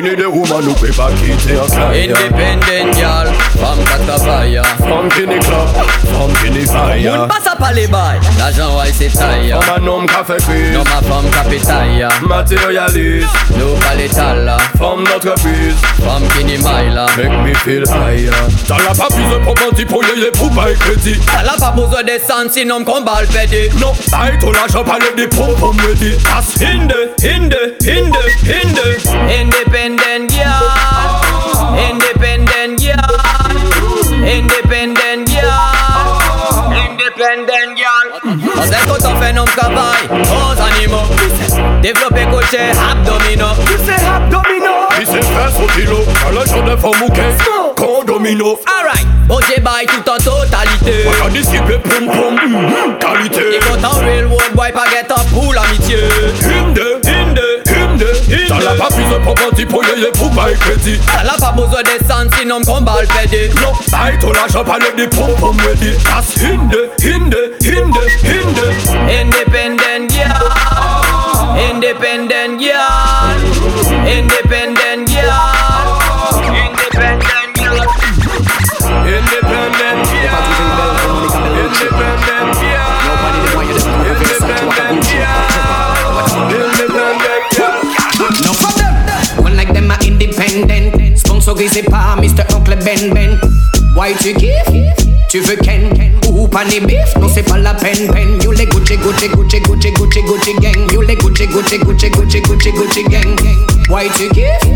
uh. Ini de woman nou pe pa kite an sa Independent gal, femme ka travaya Femme qui ni club, femme qui ni fire Moun pa sa pa le bay, l'ajan waj se taya Femme un homme qui fait crise Non ma femme ka petaya Matérialiste, Nou pa le tala, femme d'entreprise femme ki ni mayla Make me feel higher. T'as la pas plus de propanti pour yeye pour bail crédit Ta la pa besoin de san sinon kon bal pedi Non, bail ton l'argent pas le dépôt pour me dire As hinde, hinde, hinde, hinde Independent girl Independent girl Independent girl Independent girl Parce que quand on fait nos travail aux animaux Développer cocher abdominaux Tu sais abdomino. Il sait faire son kilo. À l'argent de femme ou qu'est Condomino Alright, Bossé by tout en totalité Pas qu'à dissiper poum poum mm-hmm, Qualité Et quand en real world boy pas get up pour l'amitié Hinde, hinde, hinde, hinde T'as la pas plus de propanti pour yeye pour bail crédit. Ta la pa besoin de san sinon kon bal pedi Non, bail ton l'argent pas le dépôt pour me dire As hinde, hinde, hinde, hinde. Independent girl Independent girl Independent independent. Sponsorisé par Mr. Oncle Ben Ben. Why tu kiffes? Tu veux Ken? Ou pas ni bif? Non, c'est pas la peine, peine. You les Gucci, Gucci, Gucci, Gucci, Gucci, Gucci gang. You les Gucci, Gucci, Gucci, Gucci, Gucci, Gucci gang. Why tu kiffes?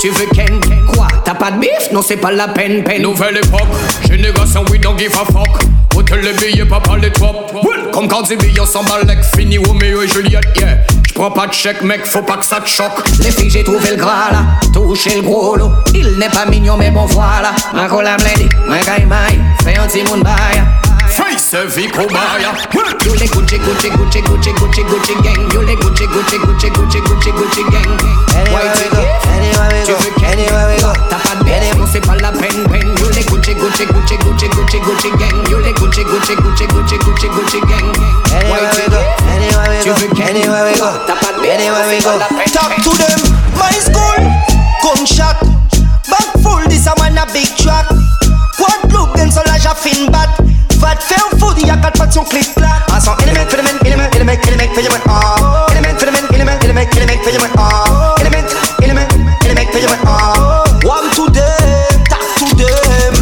Tu veux Ken? Quoi? T'as pas de bif? Non, c'est pas la peine, peine. Nouvelle époque, génération we don't give a fuck Hôtel les billets, papa les top Comme quand des billets s'en balèque, fini Roméo et Juliette, yeah J'prends pas de chèque mec, faut pas que ça te choque Les filles, j'ai trouvé le gras là, touché le gros lot. Il n'est pas mignon, mais bon voilà. Ma cola blendée, ma caille fais un petit monde bail. Face vie cobaya You les Gucci, Gucci, Gucci, Gucci, Gucci, Gucci gang. You les Gucci, Gucci, Gucci, Gucci, Gucci, Gucci gang. Eh, eh, Why tu kiffes? Tu veux Ken? T'as pas de bête, non c'est pas la peine, peine. You les Gucci, Gucci, Gucci, Gucci, Gucci, Gucci gang. You les Gucci, Gucci, Gucci, Gucci, Gucci, Gucci gang. Tu kiffes? Tu veux Ken? T'as pas de bête, non c'est pas Talk to them, my school, gunshot. Back full, this a man a big track. Quad look, them so large a fin bat. Fat fair food, y'a quatre pattes, son clic clac. En son element, element, element, element, element, element, ah. Element, element, element, element, element, element, ah. Ah. One to them, talk to them.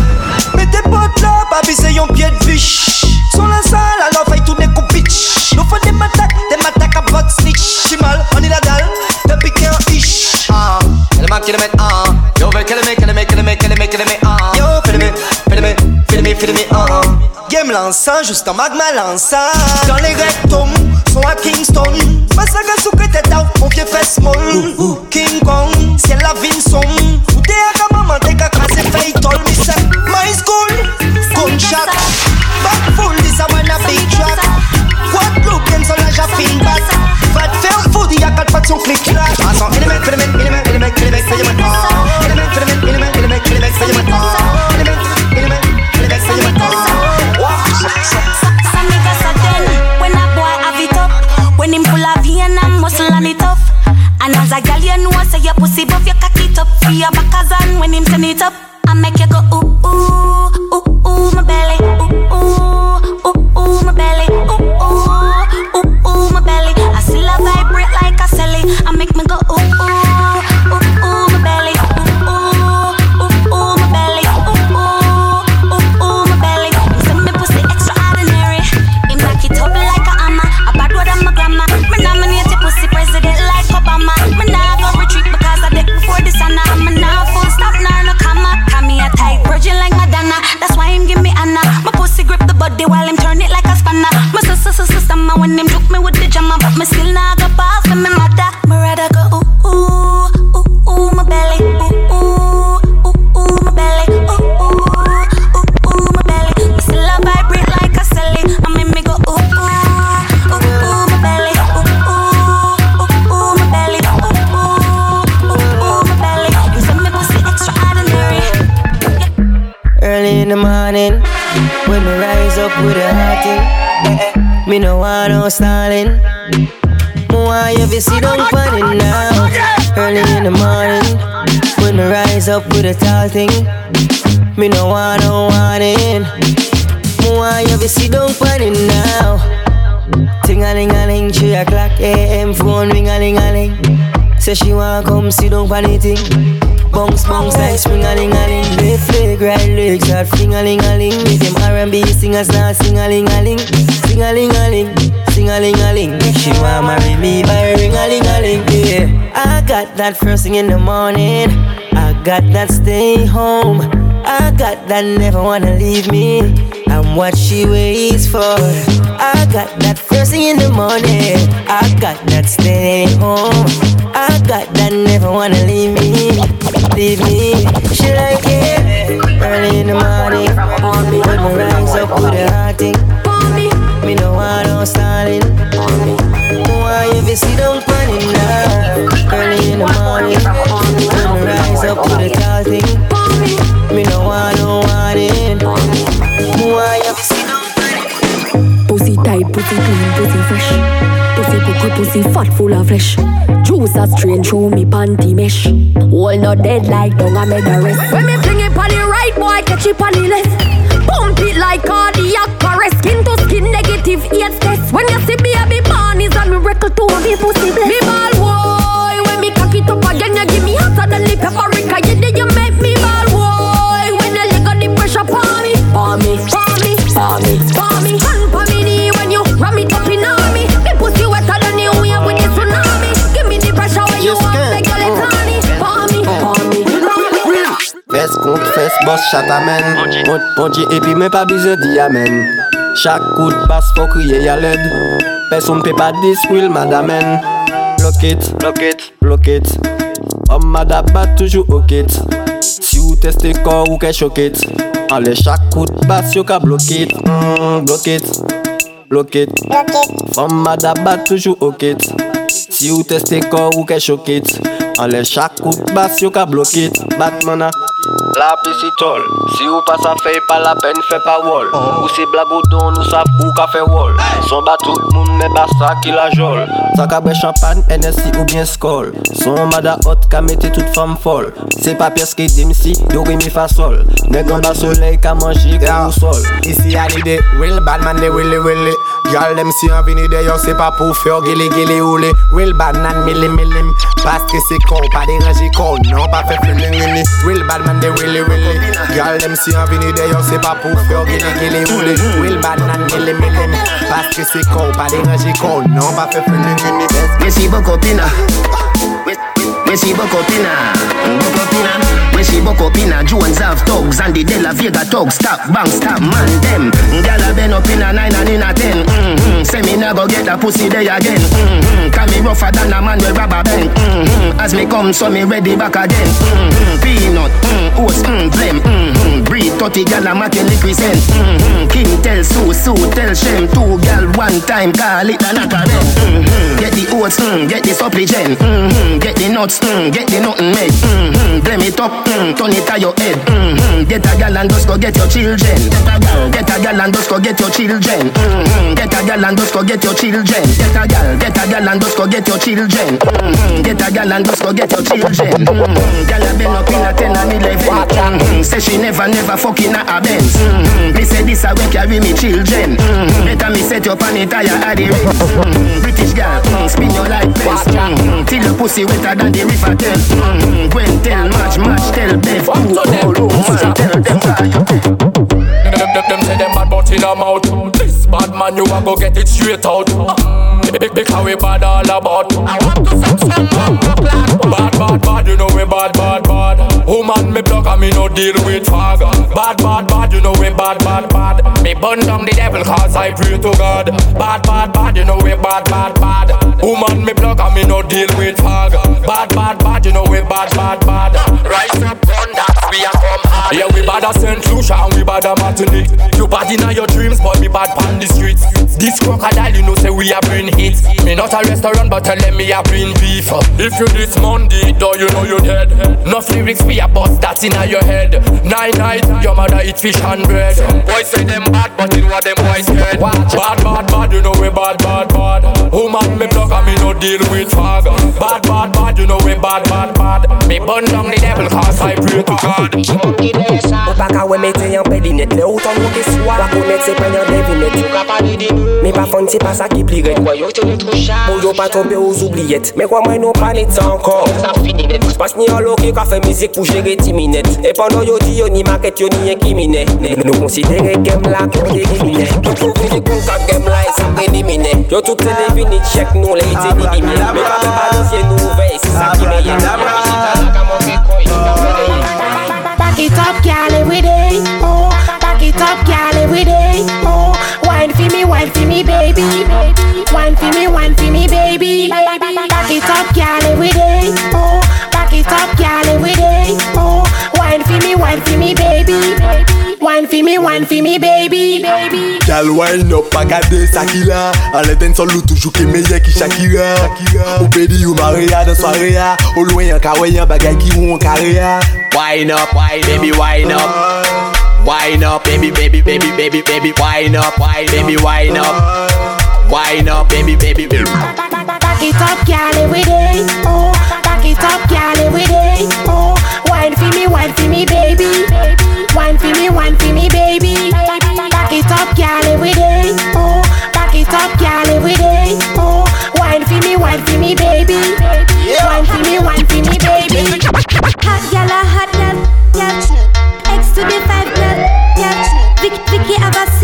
Mais tes potes là, baby, c'est un pied de biche. Sur la salle, alors faille tourner coup bitch. Nous faut des des à votre snitch. Chimal, on est la dalle, de piquer un ish. Ah, element, element, ah. Yo, veut qu'elle me, qu'elle me, qu'elle me, ah. Yo, fais me, fais me, me, fais me, ah. Game lançant, juste en magma lançant. Dans les rectums, sont à Kingston. Que t'es down, mon pied fait small. King Kong, ciel la vine son. Ou t'es à ka maman, t'es qu'à crasser Paytol. Me say, my school, gunshot. Back full, come sit down on the thing. Bounce, bounce like spring a ling a ling. Left leg, right leg, start fling a ling a ling. With them R&B singers now sing a ling a ling, sing a ling a ling, sing a ling a ling. She want marry me by ring a ling a ling. Yeah, I got that first thing in the morning. I got that stay home. I got that never wanna leave me. I'm what she waits for. I got that first thing in the morning. I got that stay home. I got that never wanna leave me leave me. She like it early in the morning. When me rise up with a hot thing. Me no want no stalling. Why you be sit down it now? Early in the morning. When me rise up with a tall thing. Me no want no warning. Why you be sit down it? Pussy tight, pussy clean, pussy fresh. Pussy pussy, fat, full of flesh. Juice a strain through me panty mesh. All not dead like dung I made the rest. When me fling it on the right, boy catch it on the left. Pump it like cardiac arrest. Skin to skin negative AIDS test. When you see me, I be born is a miracle to me pussy bless. Me Bos chat amen. Ponche epi men pa bize di amen. Chak kout bas fo kriye yaled Peson pe pa diskwil madamen Blokit, blokit, blokit Om madabat toujou okit Si ou mm, teste kor ou ke chokit Ale chak kout bas yo ka blokit mm, Blokit, blokit Om madabat toujou okit Si ou teste kor ou ke chokit Ale chak kout bas yo ka blokit Batman a La pisitol, si ou pa sa fey pa la pen fe pawol oh. Ou si blago don nou sa pou ka fe wol. Son ba tout moun me ba sa ki la jol. Sa ka bre champan, NSI ou bien skol. Son mada hot ka mette tout fam fol Se pa pyes ki dim si, yo remi fa sol. Negan ba da soley ka manji ki ou sol Isi a ni de real bad man de willy willy Gal dem si an vini deyo se pa pou fyo Gele gele oule, wil banan milim milim Paske se kon, pa deranje kon Non pa fe fling lini, wil badman de wili wili Gal dem si an vini deyo se pa pou fyo Gele gele oule, wil banan milim milim Paske se kon, pa deranje kon Non pa fe fling lini Mwen si bon kopina Mwen si bon kopina fè feeling ini We see Bokopina. We, we see Bokopina. Bokopina. We see Bokopina. Jones have thugs and the De La Vega thugs. Stop, bang, stop, man, them. Gyal been up in a nine and in a ten. Mm-hmm. Say me nah go get a pussy day again. Mm-hmm. Can me rougher than a man with rubber band. Mm-hmm. As me come, so me ready back again. Mm-hmm. Peanut, mm, oats, mm, blem. Mm-hmm. Breed 30 gyal a make liquid send. Mm-hmm. King tell Sue, Sue tell Shem. Two gyal one time, call it a knock a mm-hmm. Get the oats, mm, get the supplement. Mm-hmm. Get the nuts, mm, get the nothing made. Mm-hmm. Blem it up, mm, turn it to your head. Mm-hmm. Get a gal and just go get your children. Get a gal, get a gal and just go get your children. Mm-hmm. Get a gal and just go get your children. Get a gal, get a gal and just go get your children. Mm-hmm. Get a gal and just go get your children. Mm-hmm. Gal a been up in a ten and eleven. Mm-hmm. Say she never, never fucking a Benz. Mm-hmm. Me say this a way carry me children. Mm-hmm. Better me set your pan tire at the race. Mm-hmm. British gal, mm, spin your like fence. Mm-hmm. Till your pussy wetter than the river tell. Mm-hmm. Gwen tell, match, match, tell Bev. Ooh, oh, man, tell them Them, them, them say them bad but in a mouth This bad man you a go get it straight out Be- Because we bad all about Bad, bad, bad, you know we bad, bad, bad Woman me block and me no deal with fag Bad, bad, bad, you know we bad, bad, bad Me burn down the devil cause I pray to God Bad, bad, bad, you know we bad, bad, bad Woman me plug and me no deal with fag. Bad, bad, bad, you know we bad, bad, bad. Rise up on that, we are come hard. Yeah, we bad a St. Lucia and we bad a Martinique. You bad in your dreams, but me bad pan the streets. This crocodile, you know, say we a bring hits. Me not a restaurant, but tell them me a bring beef. If you this Monday, though you know you dead. No lyrics we a bust that in your head. Nine night, your mother eat fish and bread. Boys say them bad, but it what them boys scared. Bad, bad, bad, you know we bad, bad, bad. Woman me plug and me no deal with fag. Bad, bad, bad, you know we bad, bad, bad. Me burn down the devil cause I pray to God. Upaka we mette yon pedi net Le ou ton nou ke swa Wako net se pen yon devinet Ou ka pa di di Me pa fon se pa sa ki pli ret. Mou yo pa tombe ou zoubliet Me kwa mwen nou panet sa ankor. Pas ni an loke ka fe mizik pou jere timinet E pandan yo di yo ni maket yo ni enkimine Nou konsidere gem la kon dekimine Fizik kon ka gem la e sa predimine Yo tout se devini chek nou le ite didimine Me pa me pa dosye nou vey e se sa ki meye Back it up, girl, every day. Oh, back it up, girl, every day. Oh. Wine for me, baby. Wine for me, wine for me, baby. Back it up, girl, every day. Oh, back it up, girl, every day. Oh, wine for me, wine for me, baby. Wine for me, wine for me, baby. Baby. Gal wine up pa gade Sakila An le ten sol ou toujou ke meye ki Shakira Ou pedi ou Maria dan soarea Ou lwen yon kawe yon bagay ki ou an karea Wine up, wine, baby, wine up. Wine up, baby, baby, baby, baby, baby, wine up, wine, baby, wine up. Wine up, baby, baby, baby. Back it up, girl, every day. Oh, back it up, girl, every day. Oh, wine for me, wine for me, baby. Wine for me, wine for me, baby.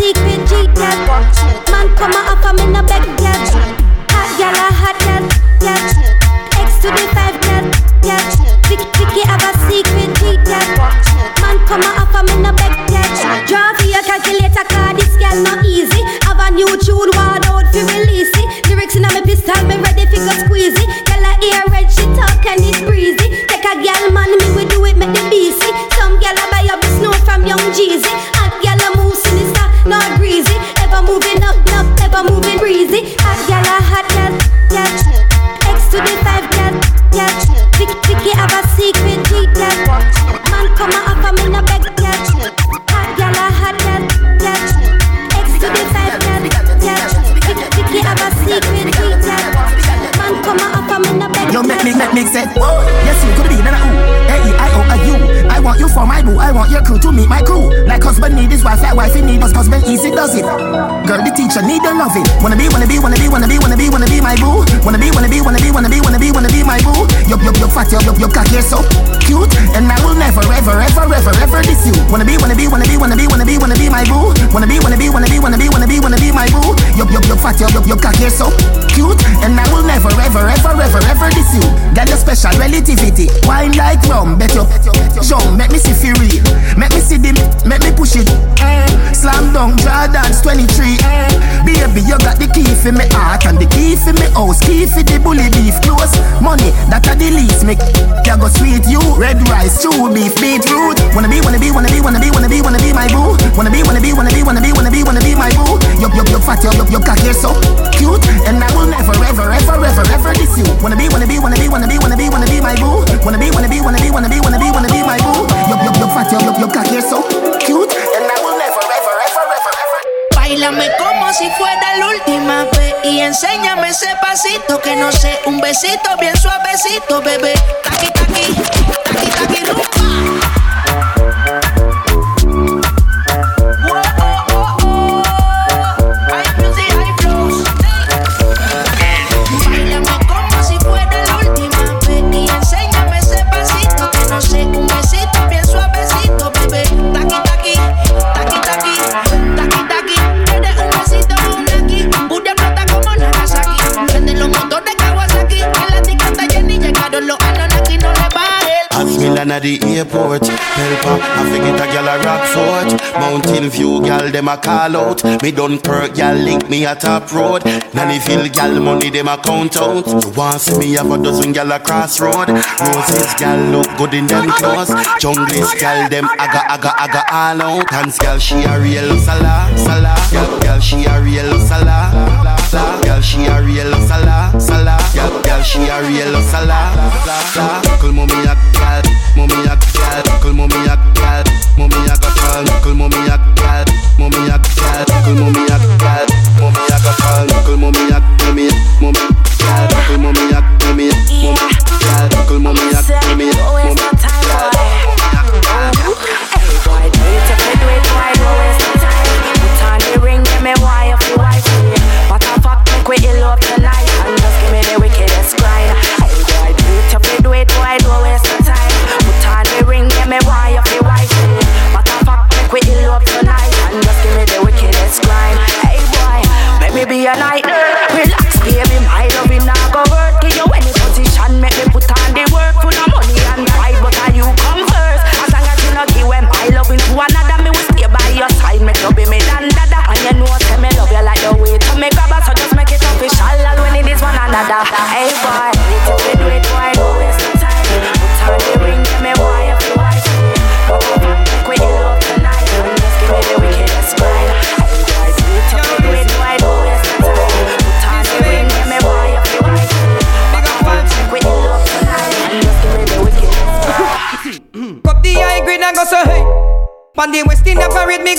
Vicky have secret G gal. Man come a up, I'm in a bed gal. Hot gal, a hot gal, yeah. X to the five gal, yeah. Vic, Vicky have a secret G gal. Man come a up, I'm in a bed gal. Draw for your calculator, cause this gal not easy. Have a new tune, ward out for release it. Lyrics in a me pistol, me ready for go squeeze it. Gal a ear red, she talk and it breezy. Take a gal man, me we do it, make the BC. You make me, make yes, you could be nana ooh. A-E-I-O-A-U. I want you for my boo. I want your crew to meet my crew. Like husband need his wife, like wife he need us. Husband easy does it. Girl, the teacher need the loving. Wanna be, wanna be, wanna be, wanna be, wanna be, wanna be my boo. Wanna be, wanna be, wanna be, wanna be, wanna be, wanna be my boo. Yup, yup, yup, fat, yup, yup, yup, cock, you're so cute. And I will never, ever, ever, ever, ever diss you. Wanna be, wanna be, wanna be, wanna be, wanna be, wanna be my boo. Wanna be, wanna be, wanna be, wanna be, wanna be, wanna be my boo. Yup, yup, yup, fat, yup, yup, yup, cock, you're so cute. And I will never, ever, ever, ever, ever diss you. Got your special relativity. Wine like rum, bet you, jump, make me see real. Make me see them, make me push it. Eh. Slam draw dance 23. Eh. Baby, you got the key for me heart and the key for me house. Key for the bully beef close. Money, that are the least. Make ya go sweet you. Red rice, stew beef, beetroot. Wanna be, wanna be, wanna be, wanna be, wanna be, wanna be my boo. Wanna be, wanna be, wanna be, wanna be, wanna be, wanna be my boo. Yup, yup, yup, fat, yup, yup, yup, cock, you're so cute. And I will never, ever, ever, ever, ever diss you. Wanna be, wanna be, wanna be, wanna be, wanna be, wanna be my boo. Wanna be, wanna be, wanna be, wanna be, wanna be, wanna be my boo. Yup, yup, yup, fat, yup, yup, yup, cock, you're so cute. And I will never, ever, ever, ever, ever. Bailame como si fuera la última vez y enséñame ese pasito que no sé, un besito bien suavecito, bebé. Taqui taqui, taqui taqui rumba. Inna the airport. Helper, I forget a gal a Rockfort. Mountain View gal them a call out. Me Dunkirk gal link me a top road. Nannyville gal money them a count out. You want see me have a dozen gal a crossroad. Roses gal look good in them clothes. Junglies gal them aga aga aga all out. Hands gal she a real sala sala. Gal gal she a real sala. Gal she a real sala sala. Gal gal she a real sala. Knuckle mommy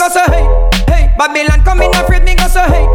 go so hey. Hey, Babylon come in afraid me go so hey.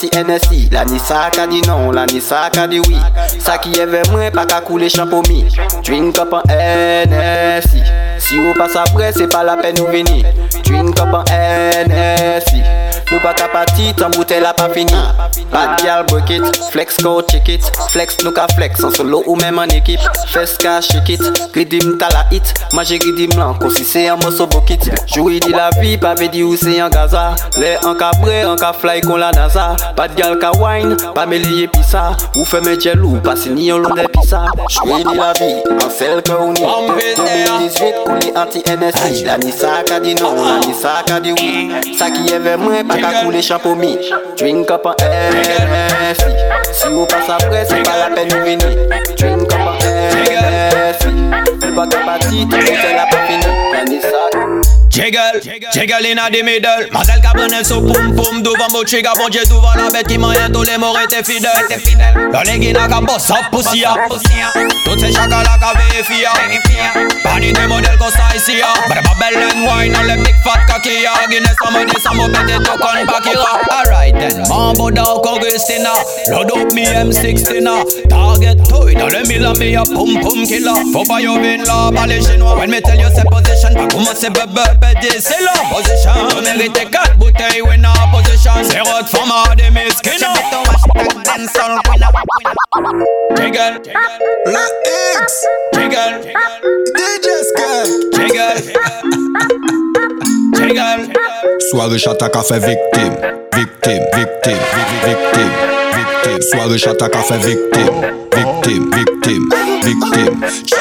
ti NSI La ni sa ka di non, la ni sa ka di oui. Sa ki eve mwen pa ka koule champo mi. Drink up an NSI Si ou pa sa pre, se pa la pen ou vini Drink up an NSI Nou pa ka pati, tan bouteille la pa fini. Bad gal break it, flex go check it. Flex nou ka flex, en solo ou même en équipe. Fes ka shake it, ridim ta la hit. Manje ridim lan, kon si se an moso bokit Joui di la vie, pa ve di ou se an gaza. Le an ka bre, an ka fly kon la nasa. Bad gal ka wine, pa me liye pisa Ou fe me jelou, pa si ni yon lon de pisa Joui di la vie, an sel ke ou ni 2018, kouli anti-NSI La ni sa ka di non, la ni sa ka di oui. Sa ki eve mwen, pa koule champo mi Drink up NSI Si ou pas apre, se pa la ou vini Drink up en NSI Nou pa ka pati, te bouteille la pa fini sa Jiggle, jiggle in the middle. Mazel prene sou poum poum Douvan mou chiga bon Dieu douvan la bête Ki mayen tous les morts étaient fidèles. Yo les gina ka boss up pussy ya Tout se chaka la ka verifia Pani de model kon sa isi ya ah. Bada babel and wine On le big fat kaki ya Guinness sa money sa mo pete to kon pakira Alright then. Mambo da kon Christina Load up me M16 na ah. Target toy Dans le mille me a ah, poum poum killer. Faut pas yo vin la Pas les chinois. When me tell you c'est position Pas commencer bebe pété C'est la position. Tu mérites 4 bouteilles When a position. C'est rot from a de mes skinner Jiggle Le X. Jiggle DJ Sky Jiggle Jiggle Soirée chata fait victime. Victime, victime, victime Victime Soirée chata fait victime Victime victime, victime, victime.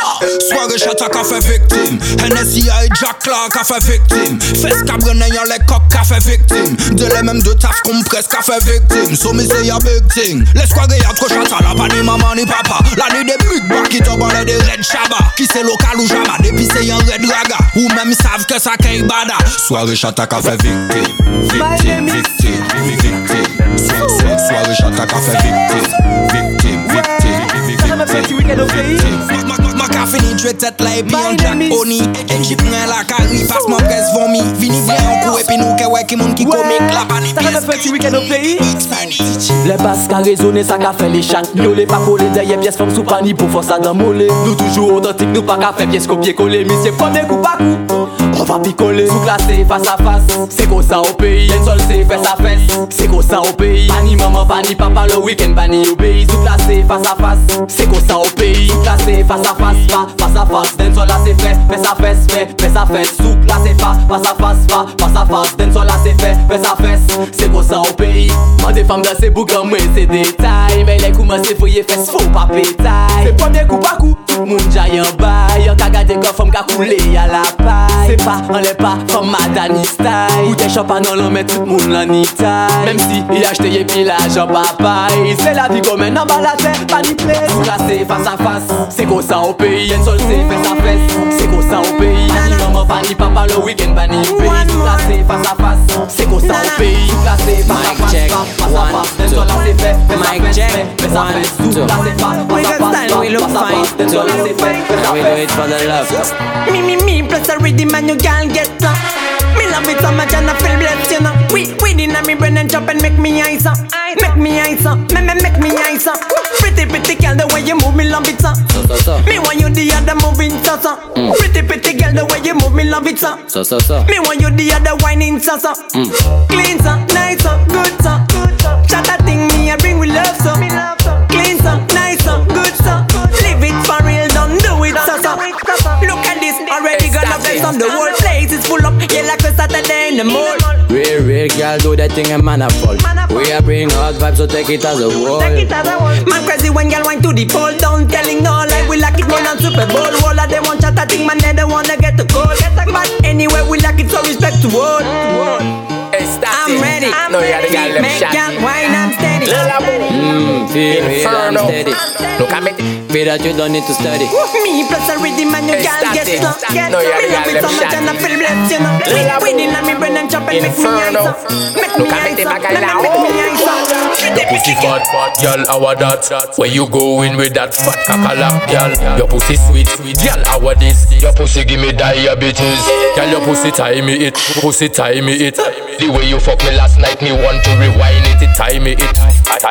Soirée chat a fait victime. Hennessy Jack Clark a fait victime. Fes cabrene yon les coq a fait victime. De les mêmes de taf qu'on presque a fait victime. So me say a big thing. Les soirées y'a trop chat la pas ni maman ni papa. La nuit des big bois qui tombe des red shaba. Qui c'est local ou jama. Depuis c'est yon red raga. Ou même savent que ça qu'est bada. Soirée chat a fait victime. Victime, victime, victime. Soirée chat a fait victime. Victime, victime, victime. Victime. Ma ka fini dwe tet la e pi an Jack Oni En jip ren la kari pas man pres vomi Vini vle an kou e pi nou ke wè ki moun ki komik La bani Sa ka fè ti weekend au pays? Le bas ka rezone sa ka fè les chank Yo le pa kole deye pièce fòm sou pani pou fò sa dan mole Nou toujou authentique nou pa ka fè pièce kopie kole Mi se premier coup pa coup On va picoler. Sous classé face à face. C'est comme ça au pays. Un seul c'est fesse à fesse. C'est comme ça au pays. Pani maman, pani papa le week-end Pani obéi. Sous classé face à face. C'est comme ça au pays. Sous classé face fa, fas a fas Den sol la se fe, fes a fes fe, fes a fes Souk la se fa, fas a fas fa, fas a fas Den sol la se fe, fes a fes Se bo sa ou peyi, man de fam dan se bougan mwen se detay Men lè kouman se foye fes, fo pa petay Se pwemye kou pa kou coup Tout le monde jaille en bail Y'a gardé comme femme qu'a coulé à la paille C'est pas, on l'est pas Comme Madani style. Ou des champagne on l'en met tout le monde l'en taille Même si il a acheté et puis l'argent papaye C'est la vie comme un homme à la tête Pas ni plaît Tout classé face à face C'est comme ça au pays Y'a seul c'est fesse à fesse C'est comme ça au pays Ni maman pas ni papa le week-end pas ni pays Tout classé face à face C'est comme ça au pays Tout classé face à face Face à face D'un seul là c'est fait Fesse à fesse Fesse à fesse Tout classé face Face à face Face à face D'un seul là c'est fait Fesse à We do it for the love. Me, me, me, plus a rhythm and you can't get up. Me love it so much and I feel blessed, you know. We, we in me brain and jump and make me eyes up. Make me eyes up, me, me, make me eyes up. Pretty, pretty girl, the way you move me love it, so. So, so, so. Me want you the other moving, so, so. Mm. Pretty, pretty girl, the way you move me love it, so. So, so, so. Me want you the other whining, so, so. Mm. Clean, so, nice, so, good, so. Shut that the whole place is full up, yeah, like a Saturday in the mall. Real, real girl do that thing and man a fall. We are bring hot vibes, so take it as a wall. Man crazy when girl wine to the pole. Down Telling no like we like it more than Super Bowl. All of them want chat a thing man they don't wanna get the goal But anyway we like it so respect to all. I'm ready. No, yeah, the girl them Make shot. girl wine I'm steady. Mmm, feel real and Inferno. steady. Look at me. Feel that you don't need to study. Me plus a rhythm and you girl get Ecstatic. slow Get No, slow yeah, Me the love girl it so them much shot. and I feel blessed you know Lila We in me brain and chop and make me eyes Inferno. up Make me Look at me, eyes the up bacalao. Make me eyes up Your pussy fat, fat, girl, how a that? Where you going with that fat cackalack, girl? Your pussy sweet, sweet, girl, how a this? Your pussy give me diabetes, girl, your pussy tie me it, pussy tie me it. The way you fuck me last night, me want to rewind it, it tie me it,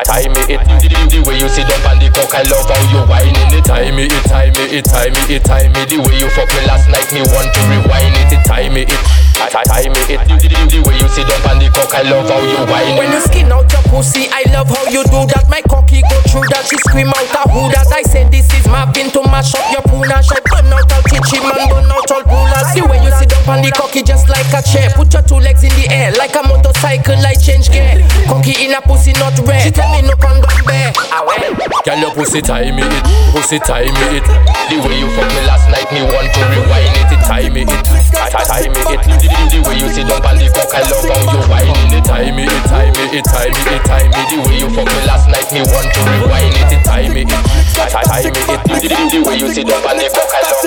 tie me it. The, way you sit up on the cock, I love how you whining it, tie me it, tie me it, tie me it, tie me. The way you fuck me last night, me want to rewind it, it tie me it, tie, tie, tie me it. The, way you sit up on the cock, I love how you whining When you skin out your pussy, I love how you do that. My cocky go through that. She scream out a who that. I said this is mapping to mash up your puna. She burn out all teachy man, burn out all rulers. The way you sit up on the cocky just like a chair. Put your two legs in the air like a motorcycle, like change gear. Cocky in a pussy not red. She tell me no condom bear. Ah well. Girl, your pussy tie me it, pussy tie me it. The way you fuck me last night, me want to rewind it, it tie me it, tie, tie, tie me it. The, the, the way you sit down on the cock, I love how you whining it, tie me it, tie me it, tie me it, tie me. The way you fuck me last night, me want to rewind it, it tie me it, tie, tie, tie me it. The, the, the way you sit down on the cock, I love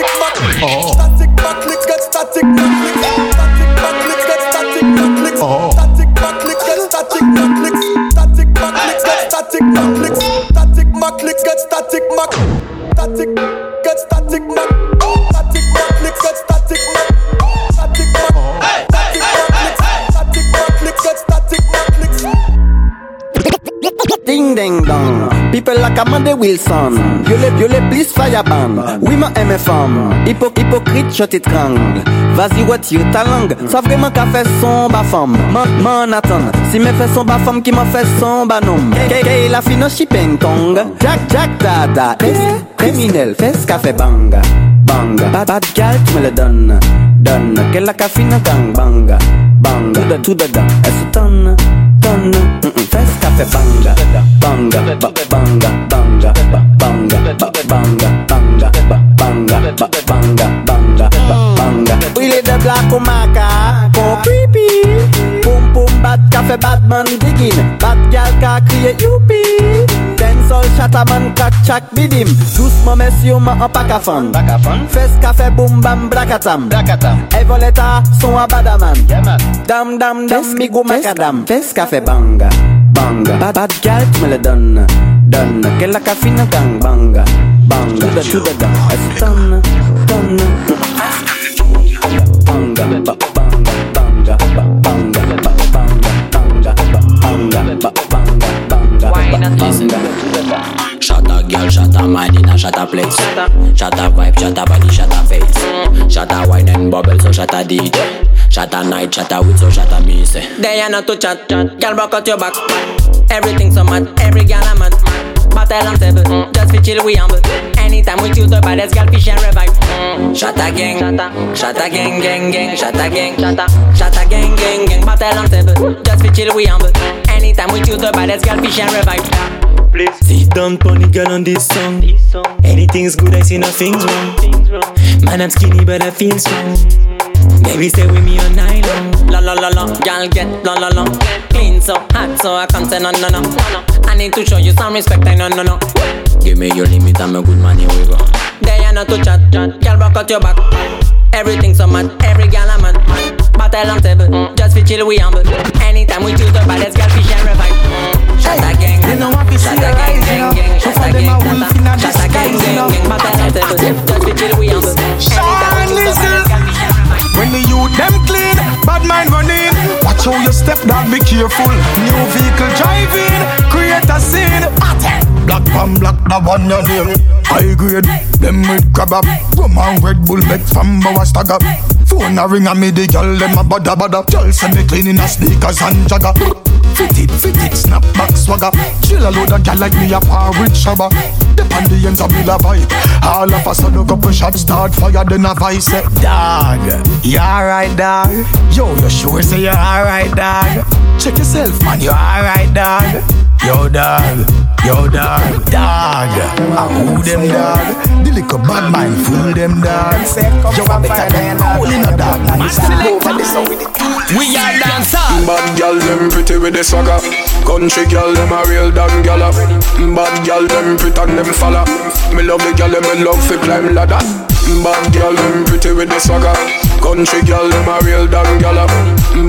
how. Static backlicks get static backlicks. Static backlicks static backlicks. Static backlicks get static backlicks. Static backlicks get static back. Static get static back. Static backlicks get static back. Static back. Static. Static backlicks. Ding ding dong People like Amanda Wilson. Yo le, yo le please fireban Oui ma aime femme. Hypo, Hypocrite je t'étrangle. Vas-y retire ta langue Ça vraiment qu'a fait son ba femme. Man, man attend Si me fait son ba femme Qui m'a fait son ba nom. Kay la fino shipping kong Jack Jack dada. Criminel? Fes café banga. Banga. Bad, bad gal tu me le donnes. Donne. Qu'elle la cafine gang banga. Banga. Tout de tout dedans. Elle se tonne Tonne Mm-mm. Fes café banga. Banga. Ba- Banga sol chataman kat chak bidim. Doucement messieurs ma an pak a fan Fes ka fe boom bam brakatam. E voleta son a badaman. Dam dam dam mi go makadam Fes ka fe banga. Banga. Bad bad gal tu me le donne Donne Ke la ka fin gang banga Banga. To the to the down Es tonne Tonne Banga ba banga banga ba banga ba banga banga ba banga ba banga banga ba banga Shut a girl, shut mind in a shut place. Shut a vibe, shut a body, shut a face. Shut a wine and bubble, so shut a DJ. Shut night, shut a weed, so shut a me say. They are not to chat, chat. Girl, back out your back. Everything so mad, every girl a mad. Battle on table, just fi chill we humble. Anytime we choose the baddest girl, fish and revive. Shut a gang, shut a gang, gang, gang, shut a gang, shut a gang, gang, gang. Battle on table, just fi chill we humble. Anytime we choose the baddest girl, fish and revive. Please sit down, pony girl on this song. Anything's good, I see nothing's wrong. Man, I'm skinny, but I feel strong. Baby, stay with me all night long. La la la la, girl get la la la. Clean so hot, so I can't say no no no. I need to show you some respect, I no no no. Give me your limit, I'm a good man, here we go. They are not to chat, chat. Girl, back out your back. Everything so mad, every girl a mad. Battle on table, just fi chill we humble. Anytime we choose the baddest girl, fish and revive. Shut a gang, shut a gang, gang, gang, shut a gang, shut a gang, gang, gang. Battle on table, just fi chill we humble. Anytime we choose the baddest girl, fish and revive. When the youth them clean, bad mind running. Watch how you step, dog, be careful. New vehicle driving, create a scene. Black pan black, the one your name. High grade, them with grab up. Rum and Red Bull make from our stagger. Phone a ring and me the girl them a bada bada. Girl send me clean in a sneakers and jagger. Fit it, fit it, snap back swagger. Chill a load of gal like me a par with shabba. Dep on the ends of me la vibe. All of a sudden, couple shots start fire, then a vice say, Dog, you alright, dog? Yo, you sure say you alright, dog? Check yourself, man, you alright, dog? Yo, dog, yo, dog, dog. I who them, dog? The little bad mind fool them, dog. Yo, I better than cool in a dog. Now you stand over this with it. We are dancer. Bad gal them pretty with the swagger. Country gal them a real damn gala. Bad gal them pretend them falla. Me love the gal them me love fi climb ladder. Bad gal them pretty with the swagger. Country gal them a real damn gala.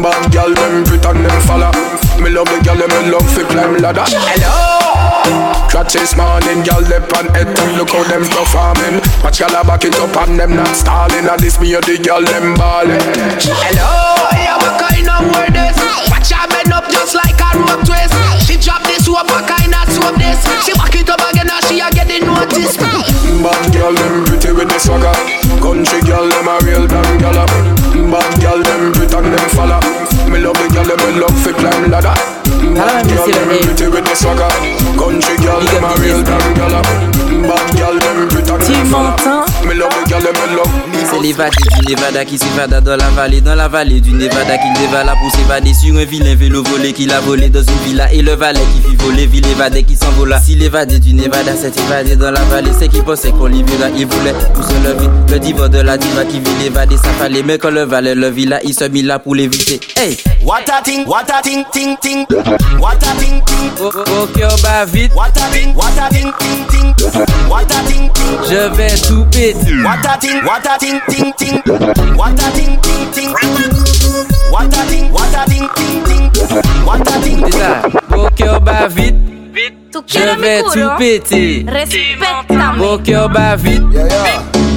Bad gal them pretend them falla. Me love the gal them love fi climb ladder. Hello. Clutch this morning, gal dep on head top, look how them performing. Watch gal a back it up and them not stalling. And this me or the gal them ballin'. Hello, yeah, what kind of word this? Her bend up just like a rope twist. She drop this soap, what kind of soap this? She back it up again and she a get the. Bad gal them pretty with the swagger. Country gal them a real damn gala. Bad gal them pretend them falla. Me love the gal them me love fi climb ladder. Bad gal them pretty with the swagger. Country gal them a real damn gala. Bad gal them pretend them falla. Me love the gal them me love. C'est l'évadé du Nevada qui s'évada dans la vallée, dans la vallée du Nevada qu'il dévala pour s'évader sur un vilain vélo volé qu'il a volé dans une villa et le valet qui fit voler, ville évadé qui s'envola. Si l'évadé du Nevada s'est évadé dans la vallée, c'est qu'il pensait qu'on l'y verra, il voulait pour se lever. Le diva de la diva qui vit l'évadé, ça fallait, mais quand le valet le villa, il se mit là pour l'éviter. Hey! What a thing, what a thing, ting, ting. What a thing, ting. Au cœur bat vite. What a thing, what a thing, ting, ting. What a thing, ting. Je vais tout péter. What a thing, what a thing, ting, ting. What a thing, ting, ting. What a thing, what a thing, ting, ting. What a thing. C'est ça. Au cœur oh, bat vite. Je vais mi tout culo? péter. Respétame. Au cœur oh, bat vite.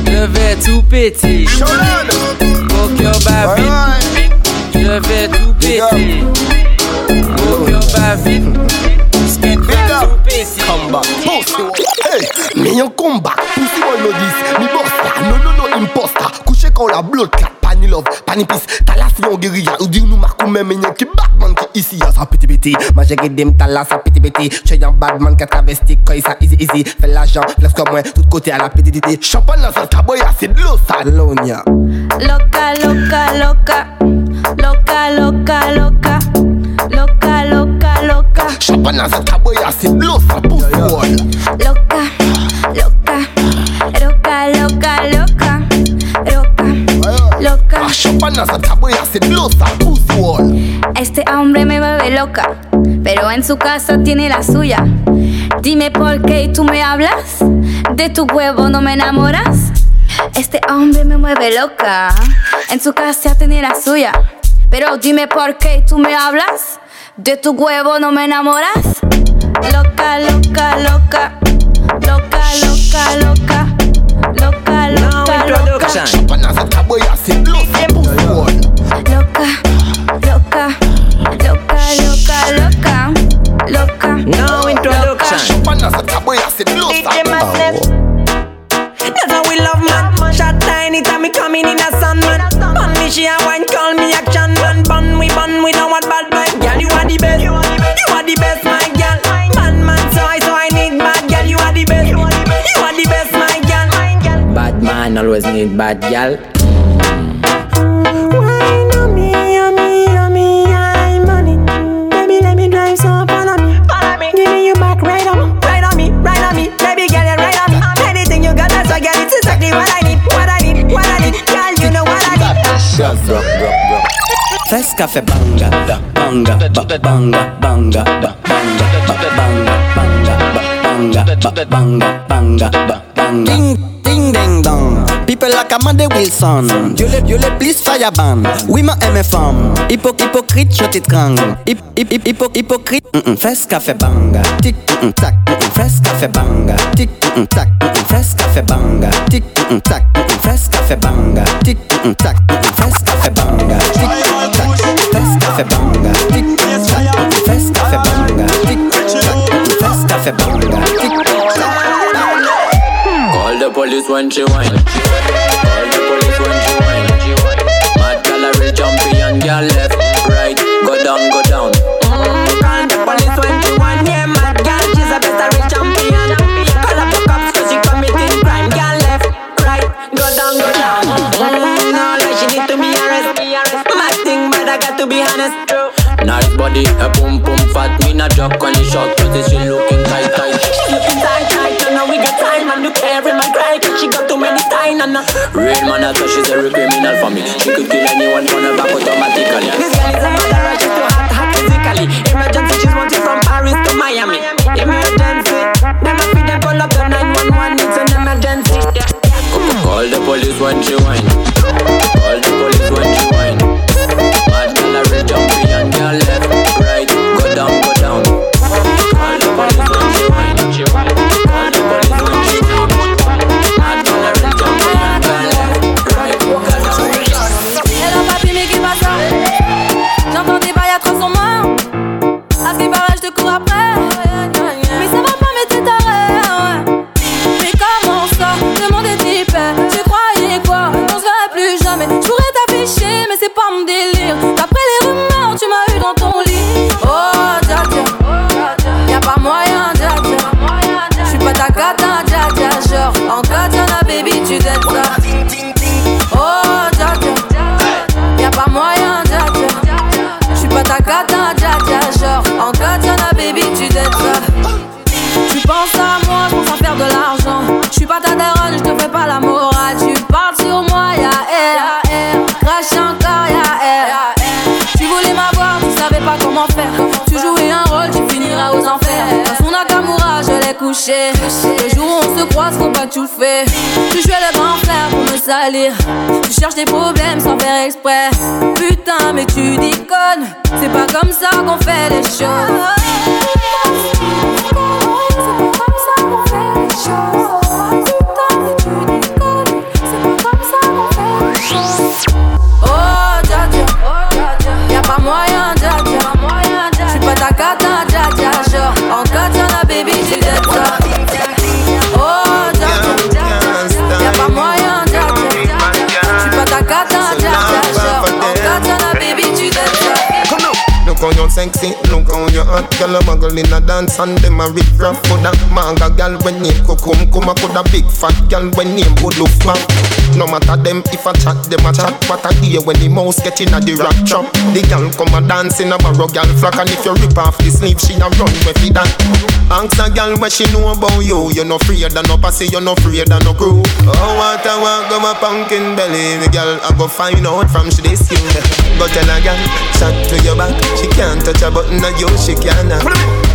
Je vais tout péter. Au cœur bat vite. Je vais tout péter. Au cœur bat vite. Je vais tout péter. Combat, Hey, me yon combat, pussy boy no this, me bossa, no no no imposter. Couché quand la blood clot, pani love, pani peace. Talas yon guérilla, ou dit nous marquons même yon qui Batman qui ici, y'a sa petit petit. Moi j'ai guidé m'talas sa petit petit. J'ai un badman qui travesti, quand il ça easy easy. Fais l'argent, flex comme moi, tout côté à la petite idée. Champagne dans sa caboya, c'est de l'eau, ça, l'onia. Loca, loca, loca. Loca, loca, loca. Loca, loca, loca. Champagne dans sa caboya, c'est de l'eau, ça, pousse wall. Loca, loca. Loca, loca, loca. Loca, loca. Ah, champagne dans sa caboya, c'est de l'eau, ça, pousse wall. Este hombre me vuelve loca, pero pero en su casa tiene la suya. Dime por qué tú me hablas, de tu huevo no me enamoras. Este hombre me mueve loca, en su casa tiene la suya. Pero dime por qué tú me hablas, de tu huevo no me enamoras. Loca, loca, loca. Loca, loca, loca. Loca, loca, loca. Know what I need. Rock, rock, rock, rock. Fes café banga, ba, banga, ba, banga, banga, ba, banga, ba, banga, banga, ba, banga, ba, banga, banga, ba, banga. Like Amanda Wilson. Dieu les, Dieu les please fire ban. Oui, ma MFM. Hypo, hypocrite, je t'étrangle. Hip, hip, hip, hypo, hypocrite. Mm -mm, fes café banga. Tic, mm -mm, tac, mm -mm, fes café banga. Tic, mm -mm, tac, mm -mm, fes café banga. Tic, mm -mm, tac, mm -mm, fes café banga. Tic, mm -mm, tac, mm -mm, fes café banga. Police when she whine. Call the police when she whine. Mad gallery champion, girl left, right, go down, go down. Call the police when she want, yeah, mad girl, she's a better rich champion. Call up the cops 'cause she crime. Girl left, right, go down, go down. Mm, no, like she need to be arrested. Mad thing, but I got to be honest. Nice body, a boom boom fat, me not jock on the shot, pretty she looking tight Real man, I she's a real criminal for me. She could kill anyone from her back automatically. This girl is a murderer, she's too hot, hot physically. Emergency, she's wanted from Paris to Miami. Emergency, them a feed them call up the 911, it's an emergency. Call the police when she whine. Call the police when she whine. Mad gallery champion, girl left, right, go down, go Le jour où on se croise, faut pas tout faire. Tu jouais le grand frère pour me salir. Tu cherches des problèmes sans faire exprès. Putain, mais tu déconnes. C'est pas comme ça qu'on fait les choses. Banksy hot Girl a muggle in a dance and them a rip rap Coulda manga girl when name Kokum Kuma coulda big fat girl when name Woodloof man No matter them if I chat them a chat. What I hear when the mouse get in a the rap trap. The girl come a dance in a barrow girl flock And if you rip off the sleeve she a run with it that. Ask a girl what she know about you. You no afraid of no pussy, you no afraid of no crew. Oh what I want go my pumpkin belly. The girl I go find out from she this you. Go tell a girl, shot to your back. She can't touch a button of you, she can.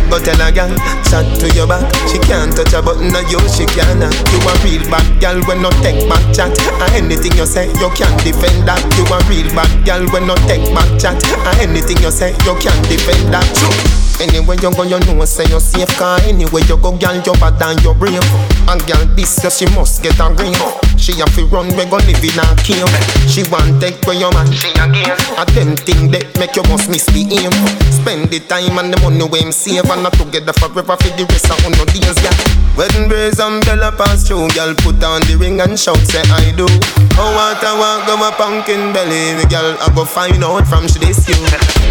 But tell a gal, chat to your back. She can't touch a button, on you she can. You a real bad gal when no take back chat. And anything you say, you can't defend that. You a real bad gal when no take back chat. And anything you say, you can't defend that. Anywhere you go, you know say you're safe Cause anywhere you go, girl, you're bad and you're brave. And girl, this year she must get a green. She have to run, we go live in a cave. She want take where your man, she again A them thing that make you must miss the aim. Spend the time and the money we him save And not together forever for the rest of no days, yeah. Wedding brace and bella pass through Girl, put on the ring and shout, say I do. Oh, what I want, go my pumpkin belly. The girl, I go find out from she this you.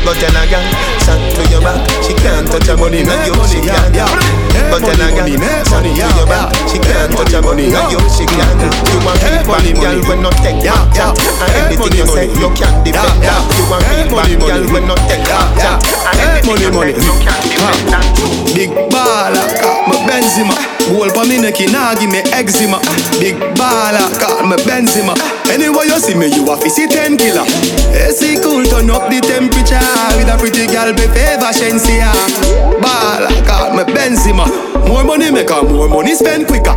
Go tell a girl, shot to your back. She can't touch a body, not you, she can Go tell a girl, shot to your back She can't touch a body, not you, she can You a real bad girl when no take chat And anything you say, you can defend that You a real bad girl when no take chat And anything you say, you can defend that Big baller, got my Benzema. Goal pa me neck, nah give me eczema. Big baller, got my Benzema Anywhere you see me, you a fi see ten killer. AC cool, turn up the temperature With a pretty girl, be favor Shensia. Baller, got my Benzema. More money make her, more money spend quicker.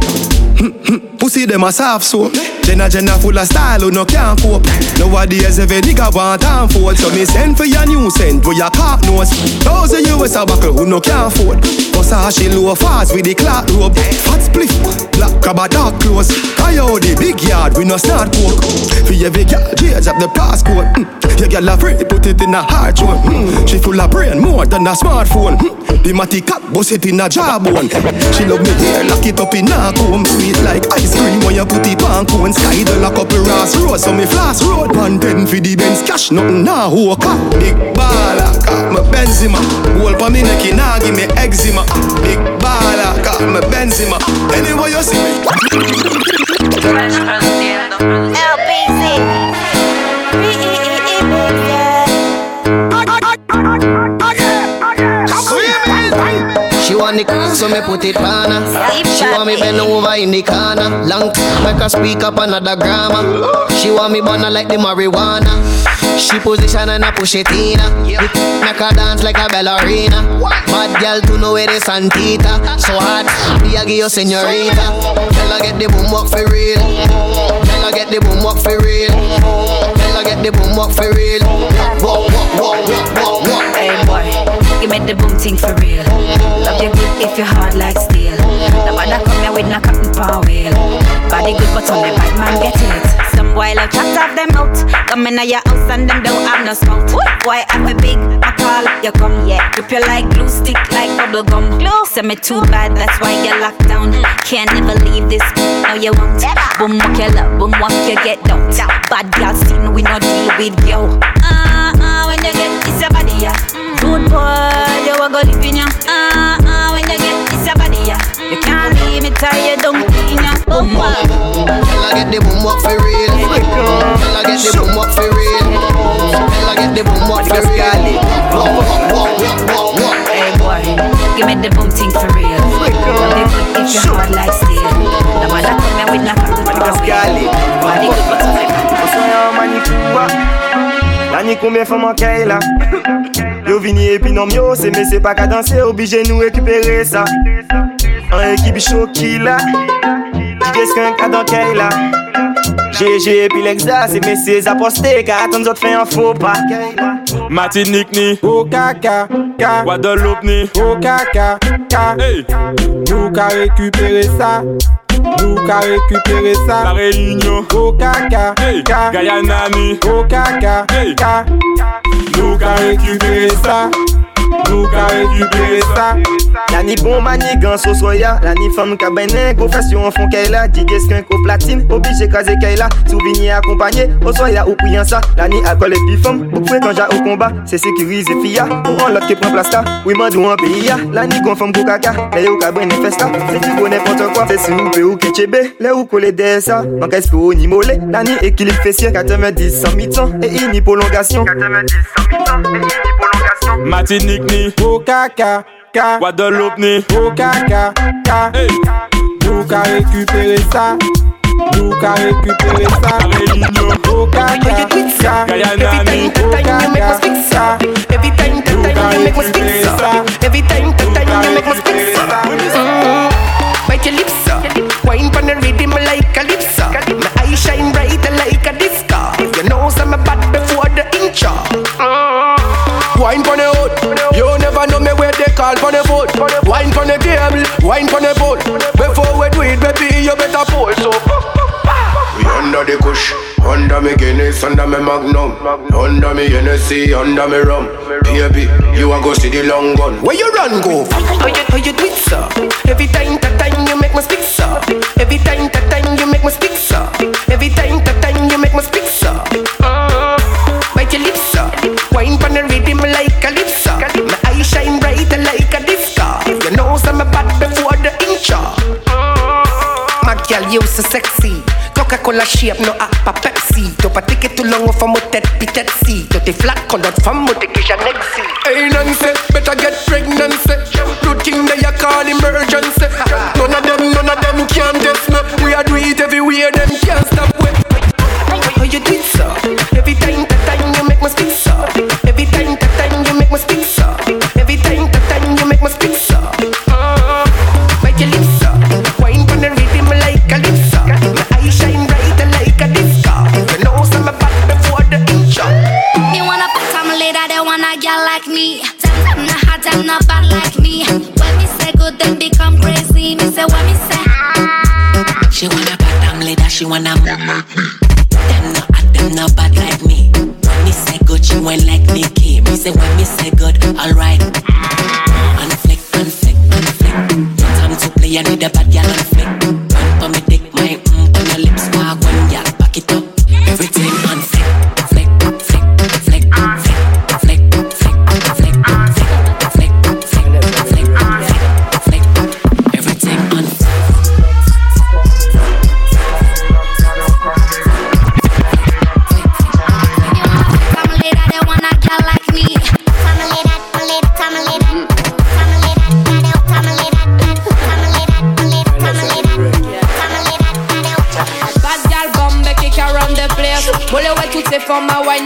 Hmm, hmm, pussy them a soft so Jenna Jenna full of style who no can't cope. Nowadays every nigga want time for So me send for your new scent where your cock nose Thousand US a buckle who no can't afford. Bust her she low fast with the clock robe Fat spliff, black crab a dark clothes. Coyote big yard we no start coke. For every girl change up the passcode. Mm. Your girl a free put it in a hard zone mm. She full of brain more than a smartphone. Mm. The matty cat bust it in a jawbone She love me hair lock it up in a comb. Sweet like ice cream when you put it on cone? Sky the lock up a Ross Road So me floss road. Pan ten for the Benz cash Nothing nah who car Big baller got me Benzema. Goal pa me neck nah give me eczema. Big baller got me Benzema. Anywhere you see me Want the so me put it on her. She want me bend over in the corner. Long like a speak up another grammar. She want me burn her like the marijuana. She position and I push it in her. Make her dance like a ballerina. Bad girl to know where the Santita. So hard, me I give you senorita. Tell her get the boom up for real. Tell her get the boom up for real. Tell her get the boom up for real. Walk, walk, walk, walk, walk, walk. Hey boy, you make the boom thing for real. Love you good if you're hard like steel. Nobody come here with no cotton power wheel. Body good but only bad man get it. Some boy like chat off them out. Come in your house and them don't have no smoke. Boy have a big, I call you come. Yeah, grip you like glue, stick like bubble gum. Glue, say me too bad, that's why you're locked down. Can't never leave this, no you won't. Boom walk you love, boom walk you get dumped. Bad girl scene, we no deal with yo. Ah ah, when you get this your body yeah. Good boy, you a go live in ya. Ah ah, when you get this your body yeah. You can't leave me tie you down in ya. Boom walk. Tell her get the boom up for real. Tell her get the boom up for real. Tell her get the boom up for real. Walk, walk, walk, walk, walk, walk. Hey boy, give me the boom thing for real. Love you if you're hard like steel. Nobody come here with no cotton power. Body good but only La ni combien femme en là? Yo vini et puis non mio c'est mais c'est pas qu'à danser obligé nous récupérer ça. En équipe chaud qui là. DJ Skunk à dans là? GG et puis l'exa c'est mais c'est aposté car attends autres fait un faux pas. Martinique ni Au caca, ca Guadeloupe ni Au caca, ca Hey. Nous qu'a récupérer ça Nous qu'a récupérer ça. La Réunion. Au caca, Hey ca Guyana ni Au caca, Hey. ca Nous qu'a récupérer ça Nous qu'a récupérer ça. La ni bon manigan so soya La ni femme cabane Confession font qu'elle a. DJ Skunk au platine Obligé craser qu'elle a. Souvenir accompagné Au soya ou priant ça. La ni alcool et puis femme Beaucoup quand j'ai au combat. C'est sécurisé fia Pour un l'autre qui prend place là. Oui mandou un pays ya. La ni gon femme pour caca. Mais yo cabane festa C'est tu connais n'importe quoi C'est si ou pe ou ketchebe Les ou collé des ça. Manque esprit ou ni mollet. La ni équilibre fessier 90 100 mi-temps Et ini prolongation 90 100 mi-temps Et ini prolongation Martinique ni. Au caca, ca Guadeloupe ni. Au caca, ca Hey. Nous qu'a récupérer ça. Luca récupérer ça. Réunion Coca-Cola Guyana Every time you make me speak ça Every time that time you make me speak ça. Every time that time you make me speak ça call pon the foot. Wine pon the table, wine pon the boat. Before we do it, baby, you better pull so. We under the kush, under me Guinness, under me Magnum, under me Hennessy, under me rum. Baby, you a go see the long gun. Where you run go? How you, how you do it so Every time that time you make me speak so Every time that time you make me speak so Every time that time you make me speak so Mm. Bite your lips so Wine pon you so sexy Coca-Cola shape no appa Pepsi Top a ticket too long for mo tête pitette si Tot est flat colored femme mo te que j'annexi Hey Nancy, better get pregnancy. Good thing they a call emergency. None of them, none of them can test me. We a do it everywhere, them can't stop Me say when me say. She wanna bottom leader, she wanna move like me. Them no hot, them no bad like me. When me say good, she went like Nicki. Me say when me say good, alright. Unflick, unflick, unflick. No time to play, I need a bad girl unflick.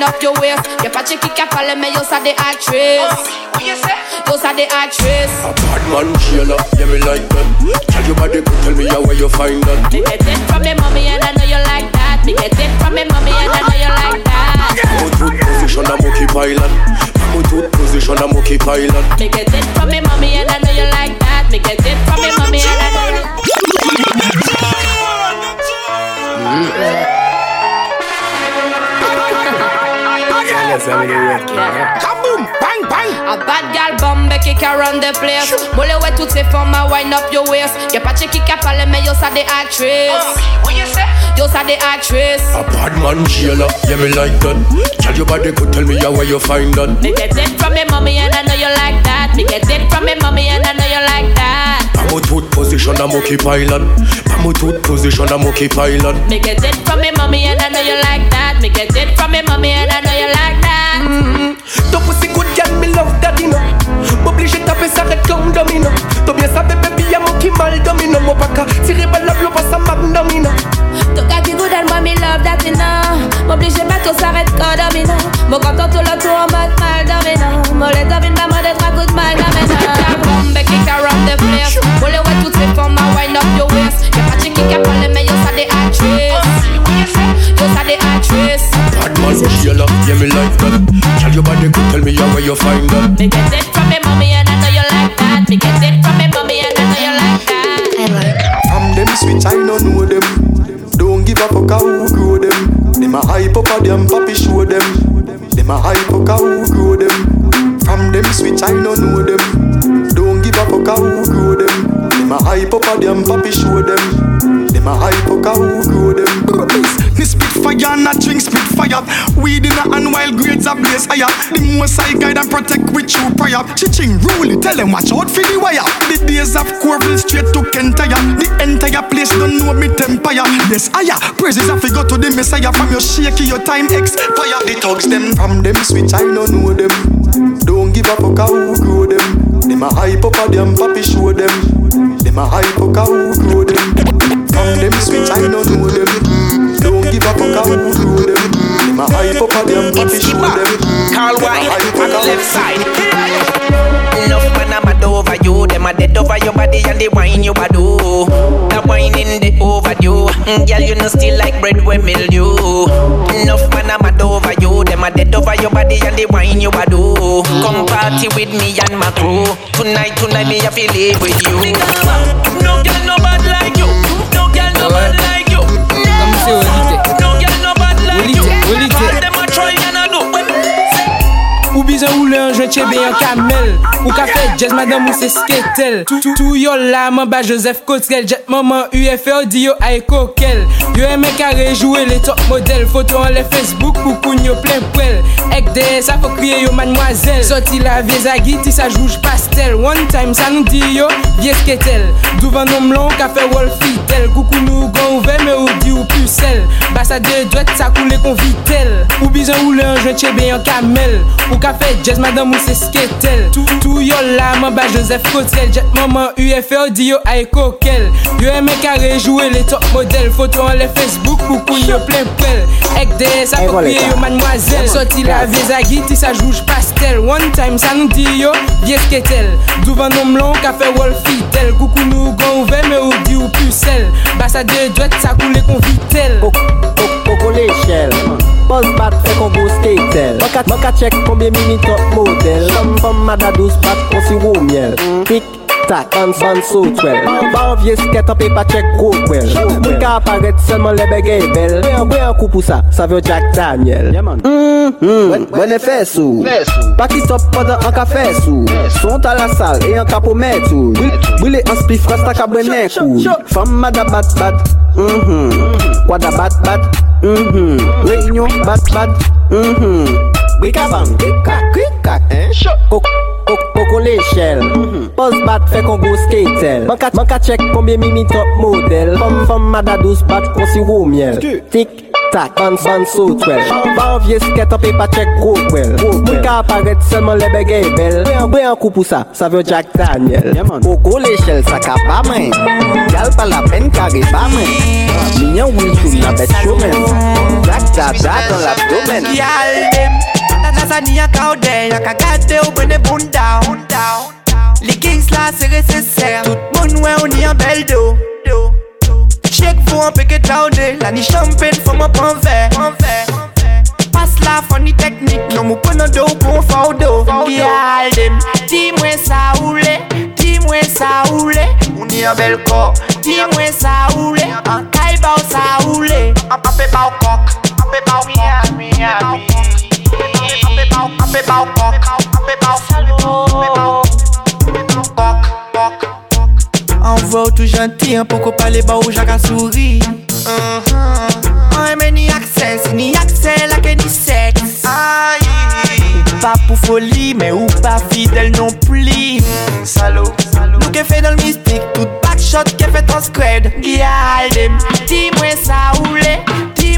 Up your waist Y'a pas de qui a parlé mais yo ça des actrices Yo ça des actrices Bad man Sheila, yeah me like that. Tell your body, go tell me how where you find that. Me get it from me mommy and I know you like that Me get it from me mommy and I know you like that Put good position, I'm okay pilot. Put good position, I'm okay pilot. Me get it from me mommy and I know you like that Me get it from me mommy and I That's how. Kaboom! Bang! Bang! A bad girl bomb kick around the place. Mole wet to say for my wind up your waist. Your patchy kick up, all me, you're the actress. Uh, what you say? Yo ça des actrices A bad man Sheila, yeah me like that. Tell your body, go tell me how where you find that. Me get it from me mommy and I know you like that. Me get it from me mommy and I know you like that. Put good position, I'm okay pilot. Put good position, I'm okay pilot. Me get it from me mommy and I know you like that. Me get it from me mommy and I know you like that. Mm-hmm. Ton pussy good girl, me love that, you know M'oblige taper ça red comme domino. Toi bien ça bébé, bien mon qui mal domino. Mon baka, tiré balle la blow, pas ça tout s'arrête quand domino Mon content tout le tour en mode mal domino Mon les domine pas mode trois coups de mal domino Girl bombe kick around the place. Mole ouais toutes ces formes à wind up your waist. Y'a pas de qui a parlé mais yo ça des actrices. Yo ça des actrices. Bad man Sheila, yeah me like that. Tell your body, go tell me how where you find that. Me get it from me mommy and I know you like that. Me get it from me mommy and I know you like that. I like. From them switch, I don't know. Don't A hype how who grow them. From them switch, I don't know them. Don't give a fuck who grow them. Them a hype up a them, papi show them. Them a hype up who grow them. Me spit fire and a drink spit fire. Weed in a hand while grades are blaze higher. The most I guide and protect with you prior. Chiching rule, tell them watch out for the wire. The days of Corville straight to Kentire. The entire place don't know me empire. Yes, higher. Praises to go to the Messiah from your shaky, your time expire. The thugs them From them switch, I don't know them. Don't give up a fuck who grow them. Them a hype up a them, papi show them. Them a hype up how who grow them. From them switch, I don't know them. It's Skipper, Carl White, on the left side. Enough man I'm mad over you Them a dead over your body and they wine you a do The wine in the overdue. Mm, Girl you know still like bread with mildew. Enough man I'm mad over you Them a dead over your body and they wine you a do Come party with me and my crew. Tonight, tonight me I feel live with you Mizan ou le anjwe chebe yon kamel Ou ka fe jazz madame ou se sketel. Tou yo la man ba Joseph Kotrel Jet maman UFE ou di yo ay kokel Yo eme kare rejouwe le top model Foto an le Facebook pou koun yo plen prel Ek de sa fo kriye yo mademoiselle. Soti la vie zagi ti sa jouj pastel. One time sa nou di yo vie sketel. Douvan nom lon ka fe wol fidel. Koukou nou gon ouve me ou di ou pusel Basa de dwet sa koule kon vitel Ou bizan ou le anjwe chebe yon kamel Ou ka fe se jazz, madame ou se sketel Tou, tou yo la, man ba Joseph Kotel Jet maman UFO di yo ay kokel Yo eme kare jowe le top model Foto an le Facebook pou koun yo plen pel Ek de sa pou kouye yo manmwazel Soti la vie zagi, ti sa jouj pastel. One time sa nou di yo, vie sketel Douvan nom lon, ka fe wol fidel. Koukou nou gon ouve, me ou di ou pusel Basa de dwet, sa koule kon vitel L'échelle Boss bat fe kon go skatel Maka, maka check combien mini top model Fom fom mada douce bat kon si wou miel Tik tak, ansan sot wel Ban vie sket an pe pa chek kote wel Moun ka aparet selman le begey bel Mwen an kou pou sa, sa vyo Jack Daniel. Mm-hmm. Mwen e fes ou. Paki sop padan an ka fes ou. Son ta la sal e an ka pou met ou. Bwile an spi fras ta ka brene kou Fam mada bat bat. Mm-hmm. Wada bat bat. Mm-hmm. Reynyon bat bat. Bwika bam, bwika, kwika, en eh? chok Poko l'echel Boz bat fe kon go skatel Man ka chek konbye mimi top model. Fom fom mada douz bat kon si wou miel. Tik tak, Ban ban so twel. Ban vie sket an pe pa chek go kwel. Mwen ka aparet selman lebe gey bel. Bre an kou pou sa, sa vyo Jack Daniel. Poko l'echel sa ka pa men. Gal pa la pen kage pa men. Minyan wil chou la bet chou men. Jack da da dan la abdomen Yal dem Tanzania kaude Yakagade ou bunda Li kings la se resesser Tout moun wè ou ni an bel do. Shake vous un peke taude La ni champagne fò mwen pon ver Pas la funny technique. Non mou pon an do pou an faudo Gyal dem? Di mwen sa oule Di mwen sa oule Ou ni an bel ko Di mwen sa oule An tay ba ou sa oule An pe ba ou kok An pe ba ou kok An pe ba ou kok An pe ba ou salon On voit tout gentil, un peu parler bas ou jaga souris. On aime ni accès, si ni accès là que ni sexe. Ou pas pour folie, mais ou pas fidèle non plus. Salaud, nous qui fait dans le mystique, tout backshot qui fait en squad. Gyal dem, dis-moi ça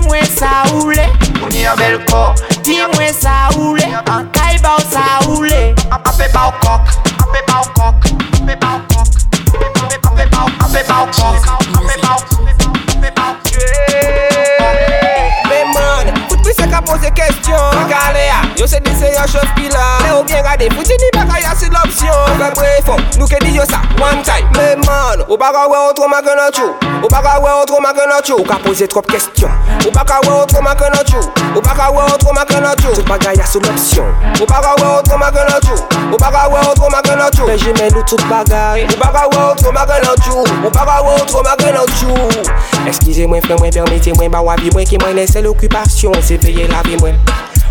Di mwen sa oule. Mouni an bel kor Di mwen sa oule. An kay ba ou sa oule. An pe ba ou kok. Yo se di se yon chof ki la Le ou bien gade, fouti ni baka ya si l'opsyon Fe brefon, nou ke di yo sa, one time. Men man, ou baka we outro ma ke nan chou Ou baka we outro ma ke nan chou Ou ka pose trop kestyon Ou baka we outro ma ke nan chou Ou baka we outro ma ke nan chou Tout baka ya si l'opsyon Ou baka we outro ma ke nan chou Ou baka we Men jime nou tout bagay Ou baka we outro ma ke nan chou Ou baka we outro ma ke nan chou Eskize mwen fre mwen permite mwen Ba wabi mwen ki mwen lese l'okupasyon Se veye la vi mwen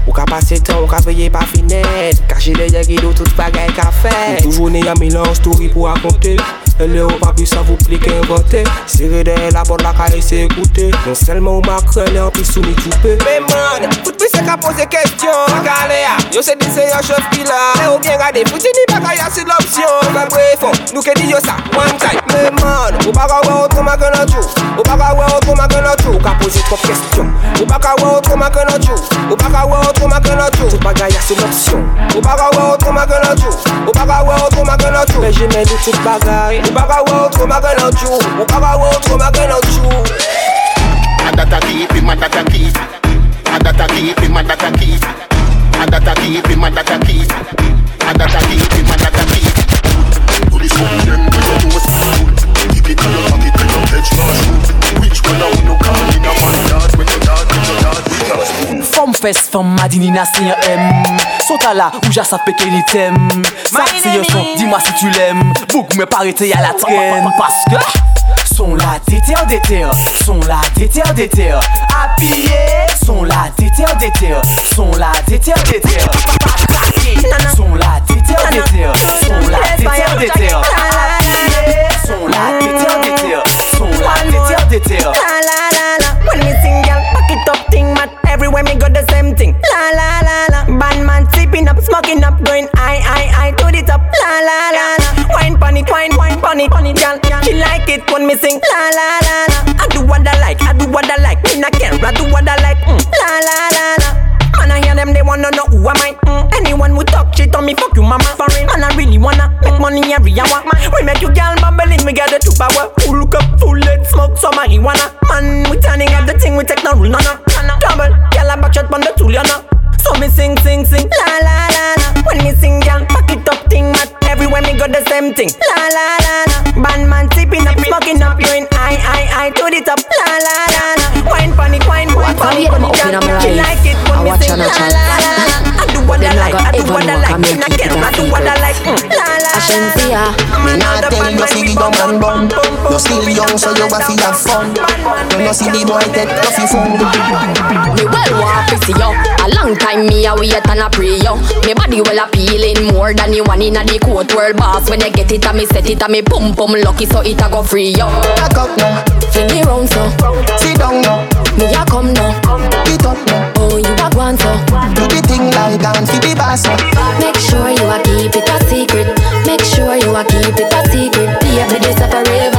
Ou ka pase tan, ou ka veye pa finet Kache de degi do tout bagay ka fet Ou toujou ne yon milan, story pou akonte Le ou pa pis avou pli ke vote Sire de la bon la ka ese ekoute Non selman ou makre le an pis sou mi toupe Men man, foute pis se ka pose kestyon Akale ya, yo se di se yon chef pila Le ou gen gade, fouti ni baka ya se l'opsyon Mwen brefon, nou ke di yo sa, one time. Men man, ou baka we otro ma gen an chou Ou baka we otro ma gen an chou Ka pose trop kestyon Ou baka we otro ma gen an chou Ou baka we otro ma gen an chou Tout baka ya se l'opsyon Ou baka we otro ma gen an chou Ou baka we otro ma gen an chou Pe jime di tout bagay Ou baka we outro ma ke nan chou Ou baka we outro ma ke nan chou Madata keep it, madata keep it And that a keep him, and that a keep. And that a keep him, and that a keep. And that a keep him, and that a keep. Police come them with your nose Keep it in your pocket when your edge not shoot Which one no call fes, fom madini na se yon em Sota la ou ja sa peke ni tem se yon son, di ma si tu lem Bouk me parete ya la tren Paske Son la déter déter. Son la déter déter. Habillé Son la déter déter. Son la déter déter. Son la déter déter. Son la déter déter. Son la déter déter. Son la déter déter thing. La la la la. Bad man sipping up, smoking up, going I I I to the top. La la la la. Wine pon it, wine wine pon it, girl. She like it when me sing. La la la la. I do what I like, I do what I like. Me not care, I do what I like. Mm. La la la la. Man, I hear them, they wanna know who am I. Mm. Anyone who talk shit on me, fuck you, mama. For real, man, I really wanna make money every hour. Man, We make you girl bubbling, we get the two power. Who look up, full let smoke some marijuana. Man, we turning up the thing, we take no rule, no, no. Me not tell you fi give your man bum. You still young so you have to have fun. You no see the boy take off your food Me well want to see yo A long time me a wait and a pray yo. Me body well appealing more than you one inna the court world boss. When you get it a me set it a me pum pum lucky so it a go free yo. Back up now. Fling it round so. Sit down now. Me a come now. Get up now. Oh you a go on so. Do the thing like and fi the boss. Now Make sure you a keep it a secret secret Baby this a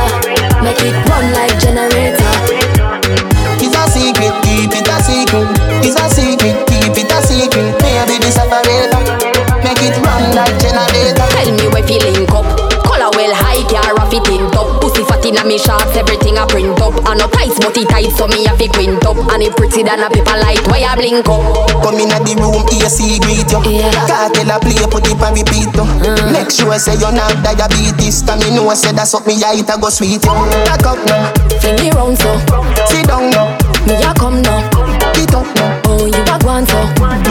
me shorts, everything a print up. And no tights, but it tight, so me a fi quint up. And it pretty than a paper light, why I blink up? Come inna the room, AC greet you Cartel a play, put it on repeat you uh. Make sure say you're not diabetes. Cause me know say that's what me height a go sweet you Back up. Now Fling it round so. Sit down. Now Me a come now. Get up. Now Oh you a on so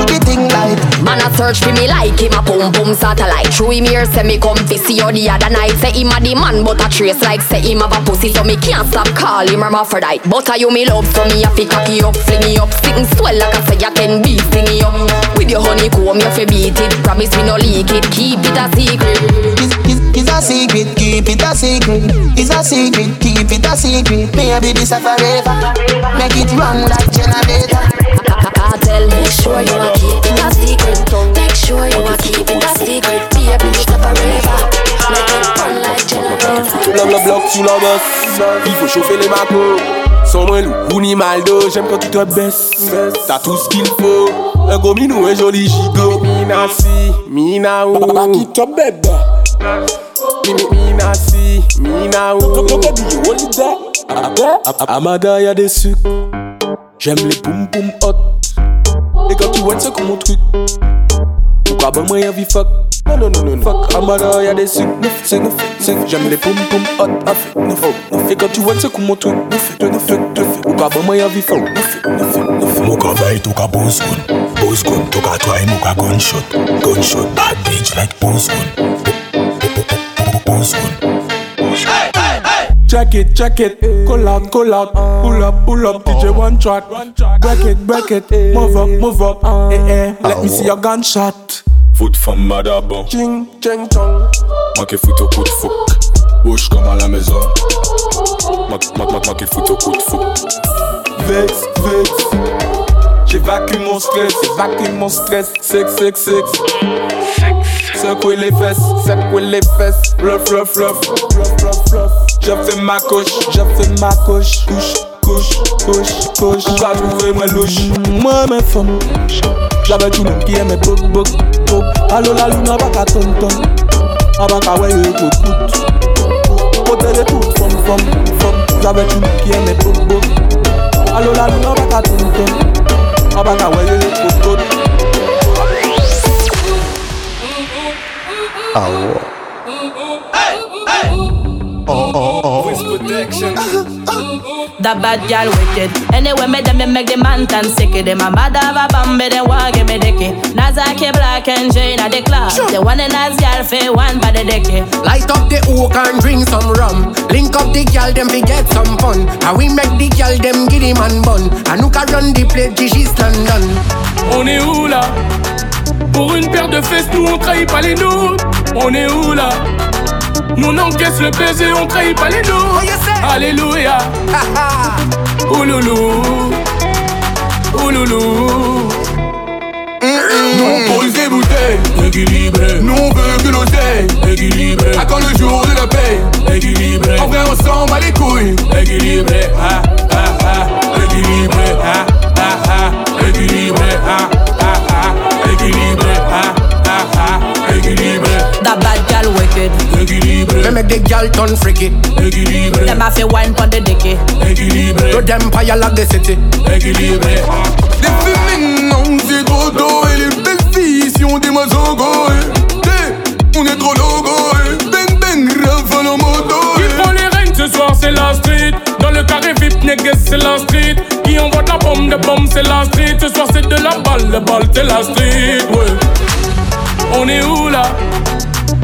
search for me like him a pum pum satellite. Through him here say me come fi see you the other night. Say him a the man but a trace like say him have a pussy So me can't stop call him hermaphrodite. But a you me love so me a fi cocky up Fling it up. Sitting swell like I say you can be it up. With your honeycomb you fi beat it. Promise me no leak it Keep it a secret. It's, it's, a secret, keep it a secret. It's a secret, keep it a secret. Maybe this a forever. Make it run like generator Cartel make sure you a keep it a secret. Make sure you a keep it a secret Baby this a forever Make it run like generator Blanc blanc blanc sous la bosse Il faut chauffer les macos. Sans moins loup ou ni mal d'eau J'aime quand tu te baisses. T'as tout ce qu'il faut. Un gros minou, un joli gigot. Mina si, mina ou Baba qui te bébé Mina si, mina ou Amada y'a des sucres. J'aime les poum poum hot Et quand tu vois c'est comme mon truc. Pourquoi ben moi y'a vie fuck. Non non non non Fuck Amada y'a des sucres. Neuf c'est neuf c'est J'aime les poum poum hot Neuf. Neuf neuf. Et quand tu vois c'est comme mon truc. Neuf neuf neuf Pourquoi ben moi y'a vie fuck. Neuf neuf neuf Muka vai toka boss gun. Boss gun toka try muka gunshot. Gunshot bad bitch like boss gun. Gun Check it, check it, call out, call out, pull up, pull up, DJ one track, break it, break it, move up, move up, eh eh, let me see your gunshot. Foot from Madabon Ching, ching, chong. Moi qui fout au coup de fouc. Bouge comme à la maison. Qui fout au coup de fouc. Vex, vex. J'évacue mon stress, j'évacue mon stress. Six, six, six. Secouer les fesses, secouer les fesses. Fluff, fluff, fluff, fluff, fluff, fluff. Je fais ma couche, je fais ma couche. Couche, couche, couche, couche. Tu vas trouver moi louche. Moi, mes femmes. J'avais tout monde qui aimait bok, bok, bok. Allo la lune, pas qu'à ton. Avant qu'à ouais, écoute, écoute. Côté de toute femme, femme, femme. J'avais tout monde qui aimait bok, bok. Allo la lune, pas qu'à ton ton. A back away you look good Oh. Oh, oh, oh. protection. That bad gal wicked. Anyway, me them me make the man tan sicky. Them a mad have a bambi, they want give me dicky. Nazaki black and Jane at the club. The one and as gal fe one by the dicky. Light up the oak and drink some rum. Link up the gal, them we get some fun. And we make the gal, them giddy man bun. And who can run the play, Gigi's London. On est où là Pour une paire de fesses, nous on trahit pas les nôtres. On est où là Nous on encaisse le baiser, on trahit pas les nôtres. Alléluia. Ouloulou. Ouloulou. Nous pose des bouteilles, équilibré. Nous on veut que l'oseille, équilibré. À quand le jour de la paix, équilibré. En vrai, on s'en bat les couilles, équilibré. Ah, ah, ah, équilibré. Ah, ah, ah, équilibré. Ah, ah, ah, équilibré. Ah, ah, ah, équilibré. That gal wicked. We make the gal turn freaky. Them have to wine pon the dicky. To them fire like the city. Les filles c'est trop tôt Et les belles filles si on dit mazongo On est trop logo Bang bang rafale en moto Qui prend les règnes ce soir, c'est la street. Dans le carré VIP, négues, c'est la street. Qui envoie de la bombe, de bombe, c'est la street. Ce soir, c'est de la balle, la balle, c'est la street. Ouais. On est où là?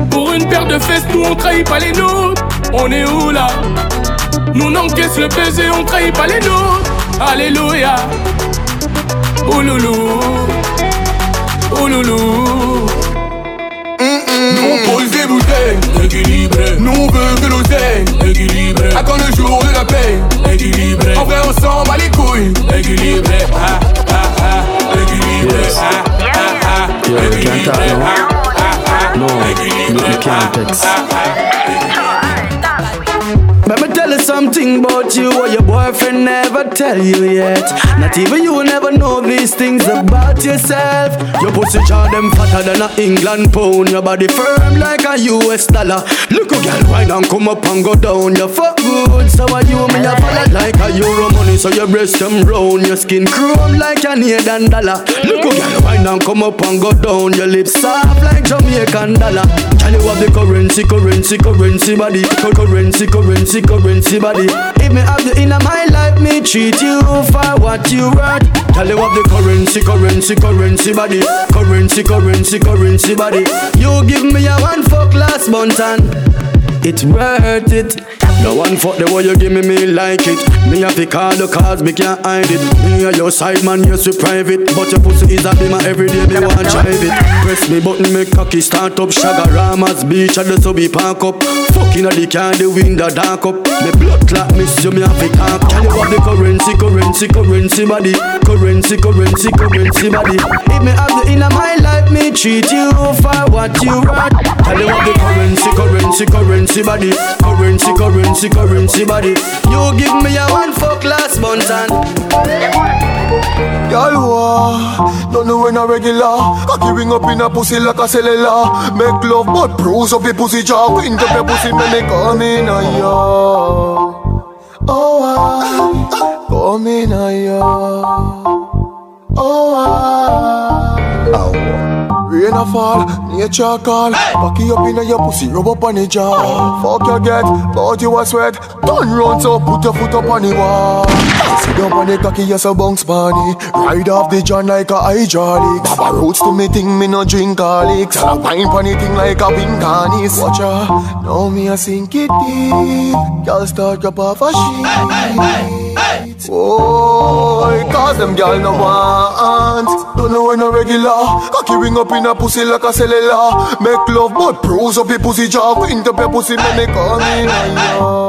Pour une paire de fesses, nous on trahit pas les nôtres. On est où là? Nous on encaisse le baiser, on trahit pas les nôtres. Alléluia. Ouloulou. Ouloulou. Nous on pose des bouteilles, équilibré. Nous on veut que l'oseille, équilibré. À quand le jour de la paix, équilibré. En vrai, on s'en bat les couilles, équilibré. Ah, équilibré. Let me tell you something about you what your boyfriend never tell you yet. Not even you never know these things about yourself. Your pussy jaw them fatter than a England pound. Your body firm like a US dollar. Look a girl why don't come up and go down. You fuck good, so are you me a follow like a euro money. So your breast them round, your skin chrome like a Canadian dollar. Look a girl why don't come up and go down. Your lips soft like Jamaican dollar. Girl you have the currency, currency, currency body, Currency, currency, currency, currency body. If me have you in my life, me treat you for what you worth. Tell you what the currency, currency, currency body, currency, currency, currency body. You give me a one fuck last month and it's worth it. The one fuck the way you give me, me like it. Me have to call the cause, me can't hide it. Me and your side man, yes, you private. But your pussy is a beamer every day, me want drive it. Press me button, me cocky start up. Chaguaramas beach, at the subby park up. Fucking at the car, the window dark up. Me blood clot, miss you, me have to talk. Can you have the currency, currency, currency body? Currency, currency, currency body. If me have you in my life, me treat you for what you worth. Tell you have the currency, currency, currency body. Currency, currency, currency body. You give me a one fuck last month and Girl, wah, don't know when a regular. Cocky ring up in a pussy like a cellular. Make love but bruise up your pussy jaw. Wind up your pussy when they come in a ya. Oh, ah, come in a ya. Oh, ah a fall, nature call. Cocky up in your pussy, rub up on the jaw. Fuck your get, but you a sweat. Turn round so put your foot up on the wall. Sit down on the cocky, yes a bounce bunny Ride off the john like a hydraulic. Baba roots to me thing, me no drink garlic. Tell a wine pon the thing like a pink harness Watch ya, now me a sink it deep. Girl start up off a sheet Oh, cause them girl no want. Don't know when a regular. Cocky ring up in a pussy like a cellular. Make love but bruise up your pussy jaw. Up your pussy when they come in a ya